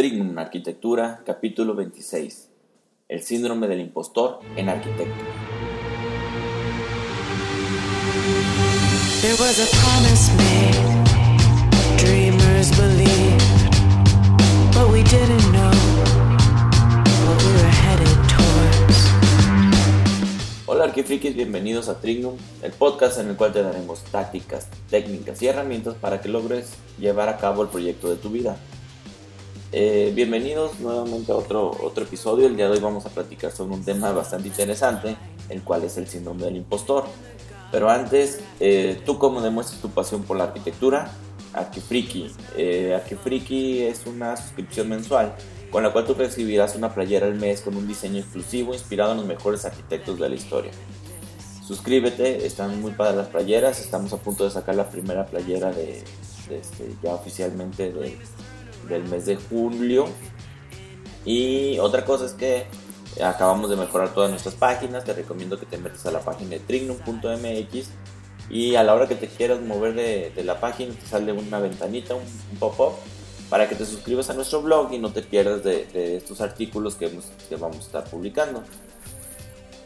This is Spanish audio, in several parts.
Trignum Arquitectura, capítulo 26. El síndrome del impostor en arquitectura. There was a promise made, dreamers believed, but we didn't know what we were headed towards. Hola arquifrikis, bienvenidos a Trignum, el podcast en el cual te daremos tácticas, técnicas y herramientas para que logres llevar a cabo el proyecto de tu vida. Eh, bienvenidos nuevamente a otro, otro episodio. El día de hoy vamos a platicar sobre un tema bastante interesante, el cual es el síndrome del impostor. Pero antes, eh, ¿tú cómo demuestras tu pasión por la arquitectura? Arquifriki. Eh, Arquifriki es una suscripción mensual con la cual tú recibirás una playera al mes con un diseño exclusivo inspirado en los mejores arquitectos de la historia. Suscríbete, están muy padres las playeras, estamos a punto de sacar la primera playera de, este, ya oficialmente de, del mes de julio. Y otra cosa es que acabamos de mejorar todas nuestras páginas. Te recomiendo que te metas a la página de trignum.mx y a la hora que te quieras mover de, la página te sale una ventanita, un, pop-up para que te suscribas a nuestro blog y no te pierdas de, estos artículos que, vamos a estar publicando.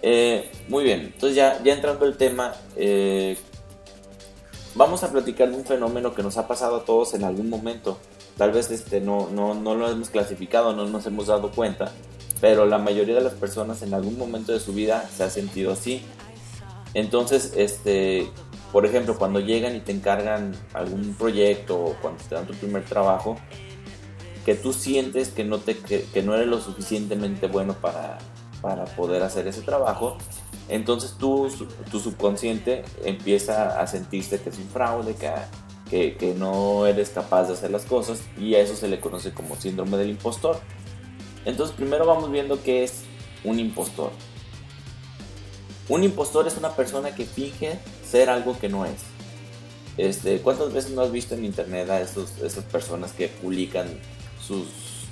Eh, muy bien, entonces ya, ya entrando el tema, eh, vamos a platicar de un fenómeno que nos ha pasado a todos en algún momento tal vez este, no, no, no lo hemos clasificado, no nos hemos dado cuenta, pero la mayoría de las personas en algún momento de su vida se ha sentido así. Entonces, este, por ejemplo, cuando llegan y te encargan algún proyecto o cuando te dan tu primer trabajo, que tú sientes que no, te, que, no eres lo suficientemente bueno para, para poder hacer ese trabajo, entonces tú, tu subconsciente empieza a sentirse que es un fraude, que, que, no eres capaz de hacer las cosas y a eso se le conoce como síndrome del impostor. Entonces primero vamos viendo qué es un impostor. Un impostor es una persona que finge ser algo que no es. Este, ¿Cuántas veces no has visto en internet a esos, esas personas que publican sus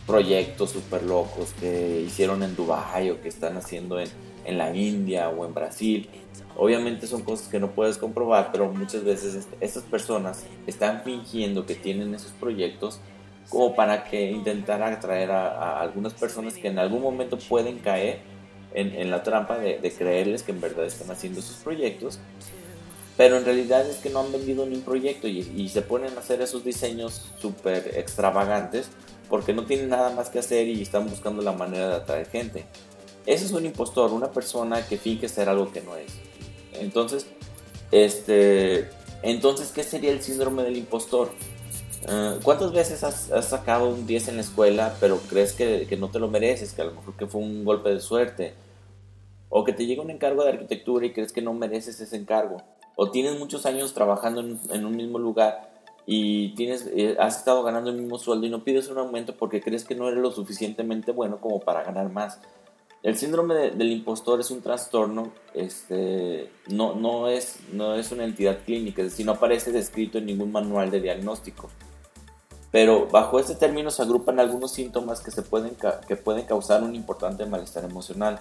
proyectos súper locos que hicieron en Dubai o que están haciendo en, en la India o en Brasil? Obviamente son cosas que no puedes comprobar, pero muchas veces estas personas están fingiendo que tienen esos proyectos como para que intentar atraer a, algunas personas que en algún momento pueden caer en, la trampa de, creerles que en verdad están haciendo esos proyectos, pero en realidad es que no han vendido ni un proyecto y, y se ponen a hacer esos diseños súper extravagantes porque no tienen nada más que hacer y están buscando la manera de atraer gente. Ese es un impostor, una persona que finge ser algo que no es. Entonces, este, entonces, ¿qué sería el síndrome del impostor? Ah, ¿Cuántas veces has, sacado un 10 en la escuela, pero crees que, no te lo mereces, que a lo mejor que fue un golpe de suerte? O que te llega un encargo de arquitectura y crees que no mereces ese encargo. O tienes muchos años trabajando en, un mismo lugar y tienes, eh, has estado ganando el mismo sueldo y no pides un aumento porque crees que no eres lo suficientemente bueno como para ganar más. El síndrome del impostor es un trastorno, este, no, no, es, no es una entidad clínica, es decir, no aparece descrito en ningún manual de diagnóstico. Pero bajo este término se agrupan algunos síntomas que, se pueden, que pueden causar un importante malestar emocional.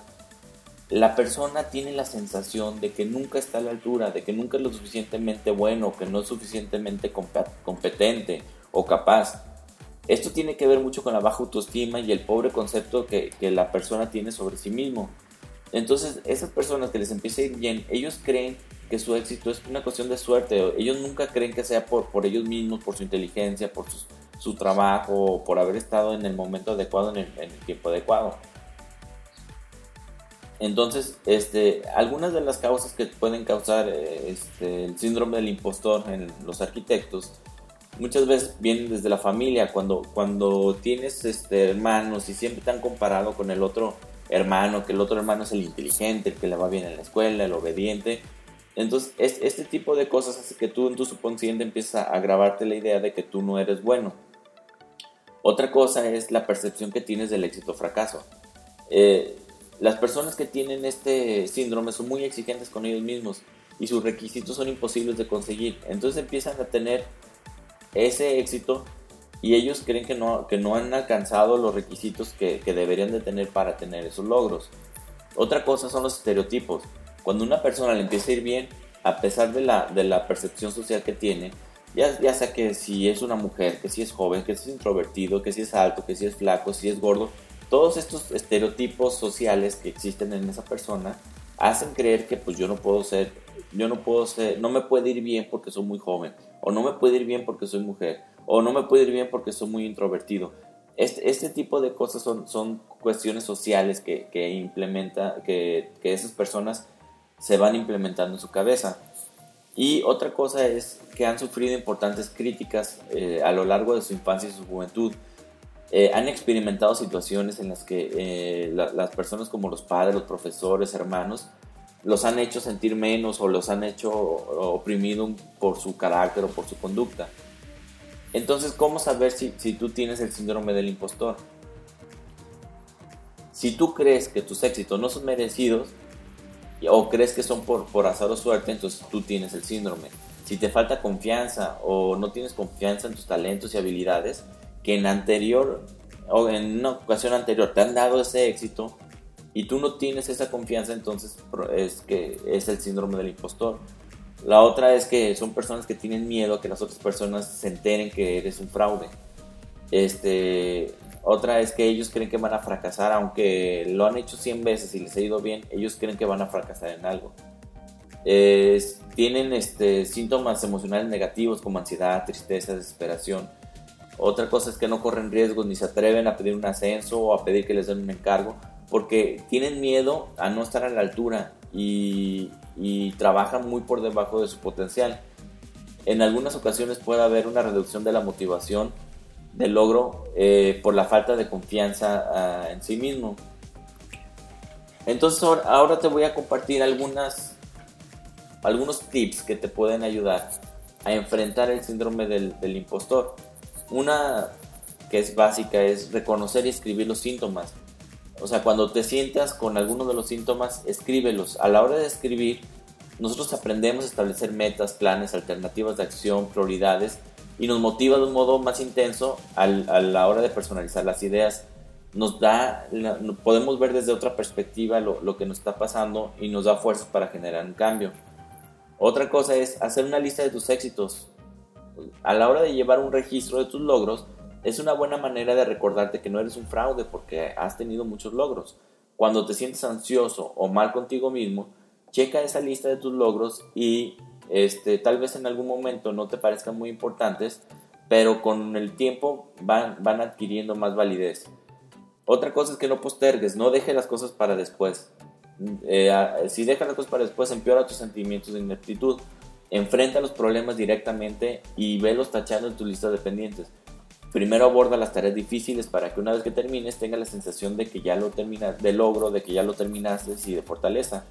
La persona tiene la sensación de que nunca está a la altura, de que nunca es lo suficientemente bueno, que no es suficientemente competente o capaz esto tiene que ver mucho con la baja autoestima y el pobre concepto que, la persona tiene sobre sí mismo. Entonces, esas personas que les empieza a ir bien, ellos creen que su éxito es una cuestión de suerte. Ellos nunca creen que sea por, ellos mismos, por su inteligencia, por su, trabajo, por haber estado en el momento adecuado, en el, tiempo adecuado. Entonces, este, algunas de las causas que pueden causar eh, este, el síndrome del impostor en los arquitectos muchas veces vienen desde la familia, cuando, cuando tienes este, hermanos y siempre te han comparado con el otro hermano, que el otro hermano es el inteligente, el que le va bien en la escuela, el obediente. Entonces, este tipo de cosas hace que tú en tu subconsciente empiezas a grabarte la idea de que tú no eres bueno. Otra cosa es la percepción que tienes del éxito o fracaso. Eh, las personas que tienen este síndrome son muy exigentes con ellos mismos y sus requisitos son imposibles de conseguir. Entonces empiezan a tener ese éxito y ellos creen que no, que no han alcanzado los requisitos que, deberían de tener para tener esos logros. Otra cosa son los estereotipos. Cuando una persona le empieza a ir bien, a pesar de la, de la percepción social que tiene, Ya, ya sea que si es una mujer, que si es joven, que si es introvertido, que si es alto, que si es flaco, si es gordo, todos estos estereotipos sociales que existen en esa persona hacen creer que pues yo no puedo ser, yo no puedo ser, no me puede ir bien porque soy muy joven, o no me puede ir bien porque soy mujer, o no me puede ir bien porque soy muy introvertido. Este, este tipo de cosas son, son cuestiones sociales que, que implementa, que, que esas personas se van implementando en su cabeza. Y otra cosa es que han sufrido importantes críticas eh, a lo largo de su infancia y su juventud. Eh, han experimentado situaciones en las que eh, las personas como los padres, los profesores, hermanos, los han hecho sentir menos o los han hecho oprimido por su carácter o por su conducta. Entonces, ¿cómo saber si, si tú tienes el síndrome del impostor? Si tú crees que tus éxitos no son merecidos, o crees que son por, por azar o suerte, entonces tú tienes el síndrome. Si te falta confianza o no tienes confianza en tus talentos y habilidades, que en anterior o en una ocasión anterior te han dado ese éxito y tú no tienes esa confianza, entonces es que es el síndrome del impostor. La otra es que son personas que tienen miedo a que las otras personas se enteren que eres un fraude. Este, otra es que ellos creen que van a fracasar, aunque lo han hecho 100 veces y les ha ido bien, ellos creen que van a fracasar en algo. tienen este, síntomas emocionales negativos como ansiedad, tristeza, desesperación. Otra cosa es que no corren riesgos ni se atreven a pedir un ascenso o a pedir que les den un encargo porque tienen miedo a no estar a la altura y, trabajan muy por debajo de su potencial. En algunas ocasiones puede haber una reducción de la motivación de logro eh, por la falta de confianza ah, en sí mismo. Entonces ahora te voy a compartir algunos tips que te pueden ayudar a enfrentar el síndrome del, del impostor. Una que es básica es reconocer y escribir los síntomas. O sea, cuando te sientas con alguno de los síntomas, escríbelos. A la hora de escribir, nosotros aprendemos a establecer metas, planes, alternativas de acción, prioridades y nos motiva de un modo más intenso a la hora de personalizar las ideas. Nos da, podemos ver desde otra perspectiva lo, lo que nos está pasando y nos da fuerzas para generar un cambio. Otra cosa es hacer una lista de tus éxitos. A la hora de llevar un registro de tus logros, es una buena manera de recordarte que no eres un fraude porque has tenido muchos logros. Cuando te sientes ansioso o mal contigo mismo, checa esa lista de tus logros y este, tal vez en algún momento no te parezcan muy importantes, pero con el tiempo van, van adquiriendo más validez. Otra cosa es que no postergues, no dejes las cosas para después. Eh, si dejas las cosas para después, empeora tus sentimientos de ineptitud. Enfrenta los problemas directamente y velos tachando en tu lista de pendientes. Primero aborda las tareas difíciles para que una vez que termines tengas la sensación de que ya lo terminas, de logro, de que ya lo terminaste y de fortaleza.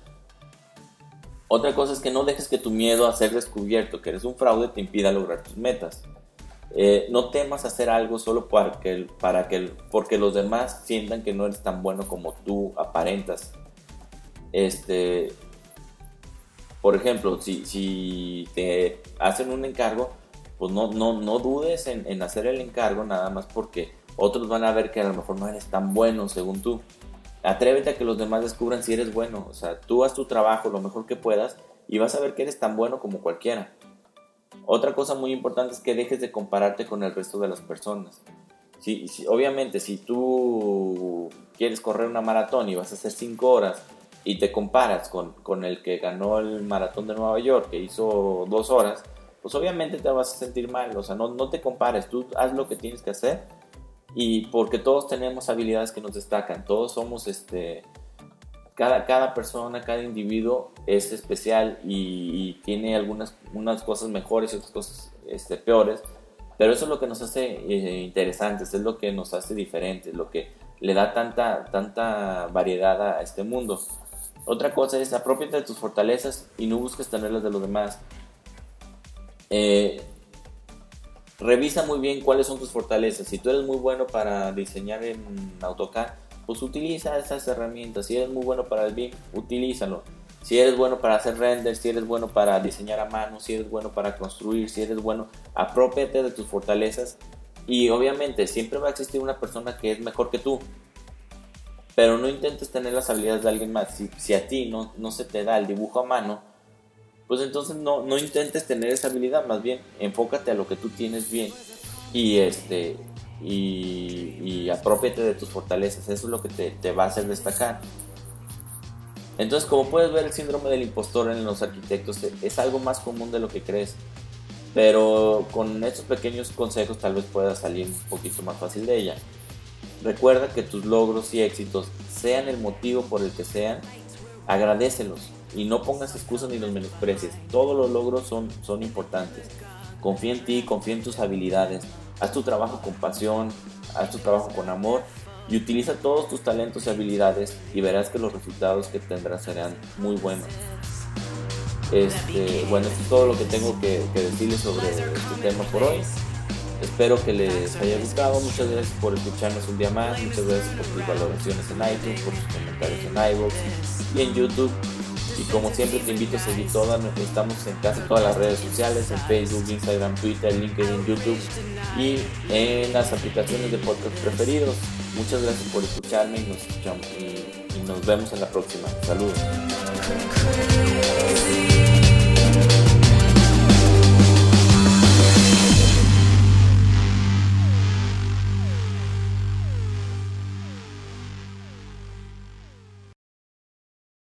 Otra cosa es que no dejes que tu miedo a ser descubierto, que eres un fraude, te impida lograr tus metas. Eh, no temas hacer algo solo para que, para que, porque los demás sientan que no eres tan bueno como tú aparentas. Este, por ejemplo, si, si te hacen un encargo, pues no, no, no dudes en, en hacer el encargo nada más porque otros van a ver que a lo mejor no eres tan bueno según tú. Atrévete a que los demás descubran si eres bueno. O sea, tú haz tu trabajo lo mejor que puedas y vas a ver que eres tan bueno como cualquiera. Otra cosa muy importante es que dejes de compararte con el resto de las personas. Si, obviamente, si tú quieres correr una maratón y vas a hacer 5 horas y te comparas con, con, el que ganó el maratón de Nueva York, que hizo 2 horas, pues obviamente te vas a sentir mal. O sea, no, no te compares, tú haz lo que tienes que hacer y porque todos tenemos habilidades que nos destacan, todos somos este, cada, cada persona, cada individuo es especial y, tiene algunas unas cosas mejores y otras cosas este, peores, pero eso es lo que nos hace eh, interesantes, es lo que nos hace diferentes, lo que le da tanta, tanta variedad a este mundo. Otra cosa es apropiate de tus fortalezas y no busques tenerlas de los demás. Eh, revisa muy bien cuáles son tus fortalezas. Si tú eres muy bueno para diseñar en AutoCAD, pues utiliza esas herramientas. Si eres muy bueno para el BIM, utilízalo. Si eres bueno para hacer render, si eres bueno para diseñar a mano, si eres bueno para construir, si eres bueno, apropiate de tus fortalezas. Y obviamente siempre va a existir una persona que es mejor que tú. Pero no intentes tener las habilidades de alguien más. Si, si a ti no, no se te da el dibujo a mano, pues entonces no, no intentes tener esa habilidad, más bien enfócate a lo que tú tienes bien y este y, y apropiate de tus fortalezas, eso es lo que te, te va a hacer destacar. Entonces, como puedes ver, el síndrome del impostor en los arquitectos es algo más común de lo que crees. Pero con estos pequeños consejos tal vez puedas salir un poquito más fácil de ella. Recuerda que tus logros y éxitos, sean el motivo por el que sean, agradecelos y no pongas excusas ni los menosprecies. Todos los logros son, son importantes. Confía en ti, confía en tus habilidades. Haz tu trabajo con pasión, haz tu trabajo con amor y utiliza todos tus talentos y habilidades y verás que los resultados que tendrás serán muy buenos. Este, bueno, esto es todo lo que tengo que, decirles sobre este tema por hoy. Espero que les haya gustado. Muchas gracias por escucharnos un día más. Muchas gracias por sus valoraciones en iTunes, por sus comentarios en iVoox y en YouTube. Y como siempre te invito a seguir todas, estamos en casi todas las redes sociales, en Facebook, Instagram, Twitter, LinkedIn, YouTube y en las aplicaciones de podcast preferidos. Muchas gracias por escucharme y nos escuchamos y nos vemos en la próxima. Saludos.